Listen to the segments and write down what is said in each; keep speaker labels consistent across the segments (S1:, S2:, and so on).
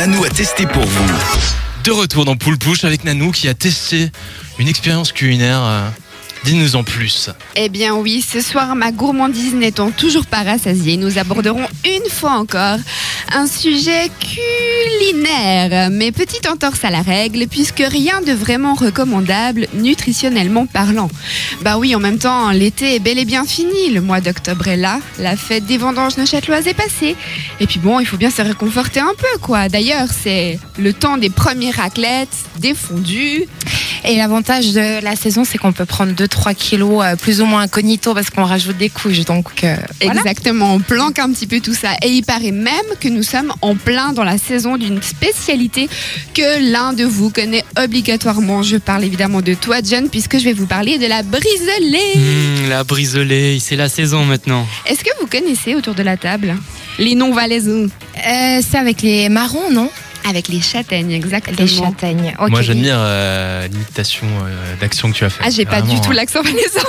S1: Nanou a testé pour vous.
S2: De retour dans Poule Pouche avec Nanou qui a testé une expérience culinaire. Dis-nous en plus.
S3: Eh bien oui, ce soir, ma gourmandise n'étant toujours pas rassasiée, nous aborderons une fois encore un sujet culinaire, mais petite entorse à la règle, puisque rien de vraiment recommandable nutritionnellement parlant. Bah oui, en même temps, l'été est bel et bien fini, le mois d'octobre est là, la fête des vendanges neuchâteloises est passée, et puis bon, il faut bien se réconforter un peu, quoi. D'ailleurs, c'est le temps des premières raclettes, des fondus,
S4: Et l'avantage de la saison, c'est qu'on peut prendre 2-3 kilos euh, plus ou moins incognito parce qu'on rajoute des couches. Donc, euh, voilà.
S3: Exactement, on planque un petit peu tout ça. Et il paraît même que nous sommes en plein dans la saison d'une spécialité que l'un de vous connaît obligatoirement. Je parle évidemment de toi, John, puisque je vais vous parler de la briselée.
S5: Mmh, la briselée, c'est la saison maintenant.
S3: Est-ce que vous connaissez autour de la table les noms valaisons
S4: Euh, c'est avec les marrons, non?
S3: Avec les châtaignes, exactement.
S4: Les châtaignes. Ok.
S2: Moi j'admire euh, l'imitation euh, d'action que tu as fait.
S3: Ah, j'ai pas du tout
S2: hein.
S3: l'accent valaisan.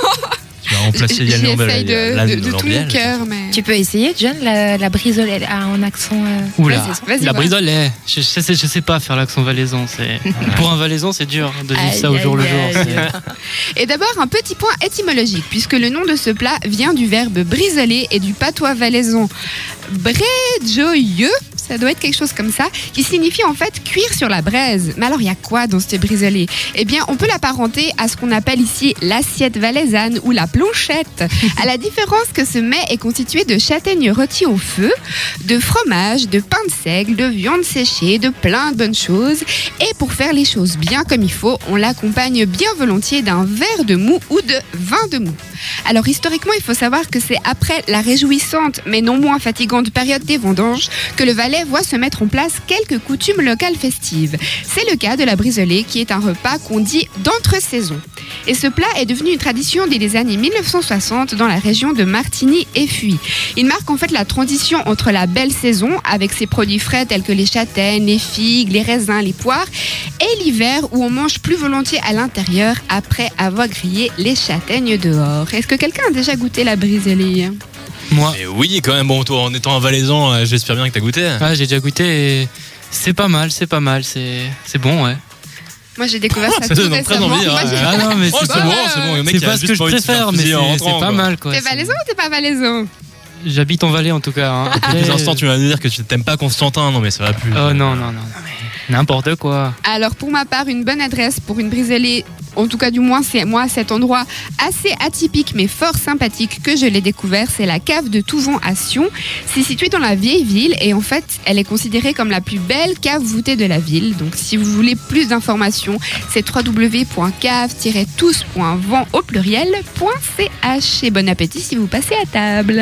S2: Tu as remplacé
S3: J'y
S2: Yann Lambert,
S3: essaye de,
S2: Yann
S3: de- de tout mon cœur, mais.
S4: Tu peux essayer, John, la, la brisolée ah, en accent. euh,
S5: Oula,
S3: Vas-y, vas-y,
S5: la
S3: voir.
S5: briselée. Je, je sais, je sais pas faire l'accent valaisan. C'est pour un valaisan, c'est dur de vivre ça au
S3: Aïe,
S5: jour le jour.
S3: Et d'abord, un petit point étymologique, puisque le nom de ce plat vient du verbe briseler et du patois valaisan bréjoyeux, ça doit être quelque chose comme ça, qui signifie en fait cuire sur la braise. Mais alors, il y a quoi dans ce briselé Eh bien, on peut l'apparenter à ce qu'on appelle ici l'assiette valaisanne ou la planchette, à la différence que ce mets est constitué de châtaignes rôties au feu, de fromage, de pain de seigle, de viande séchée, de plein de bonnes choses. Et pour faire les choses bien comme il faut, on l'accompagne bien volontiers d'un verre de mou ou de vin de mou. Alors historiquement, il faut savoir que c'est après la réjouissante mais non moins fatigante période des vendanges que le Valais voit se mettre en place quelques coutumes locales festives. C'est le cas de la briselée qui est un repas qu'on dit d'entre-saison. Et ce plat est devenu une tradition dès les années 1960 dans la région de Martigny et Fuy. Il marque en fait la transition entre la belle saison avec ses produits frais tels que les châtaignes, les figues, les raisins, les poires et l'hiver où on mange plus volontiers à l'intérieur après avoir grillé les châtaignes dehors. Est-ce que quelqu'un a déjà goûté la briselée
S5: Moi,
S2: Mais oui, quand même, bon, toi en étant un valaisan, euh, j'espère bien que t'as goûté.
S5: ah, j'ai déjà goûté et c'est pas mal, c'est pas mal, c'est c'est bon, ouais.
S3: Moi j'ai découvert ça,
S2: Ça
S3: tout
S2: donne très
S3: récemment.
S2: envie,
S3: Moi,
S2: hein.
S3: j'ai-
S5: Ah non, mais
S2: Oh,
S5: c'est
S2: c'est
S5: pas,
S2: bon, c'est bon. Le mec,
S5: c'est
S2: il a
S5: pas ce
S2: juste
S5: que je
S2: pas envie de se faire
S5: préfère, mais
S2: en
S5: c'est
S2: rentrant,
S5: c'est pas
S2: quoi.
S5: mal quoi.
S3: T'es
S5: C'est-
S3: valaisan ou t'es pas valaisan?
S5: J'habite en Valais en tout cas. hein.
S2: Quelques
S5: Après-
S2: instants, tu vas nous dire que tu t'aimes pas Constantin. Non, mais ça va plus.
S5: Oh non, non, non, non, mais n'importe quoi.
S3: Alors pour ma part, une bonne adresse pour une briselée, en tout cas du moins c'est moi cet endroit assez atypique mais fort sympathique que je l'ai découvert, c'est la cave de Touvon à Sion. C'est situé dans la vieille ville et en fait elle est considérée comme la plus belle cave voûtée de la ville. Donc si vous voulez plus d'informations, c'est www.cave-tous.vent au pluriel.ch et bon appétit si vous passez à table.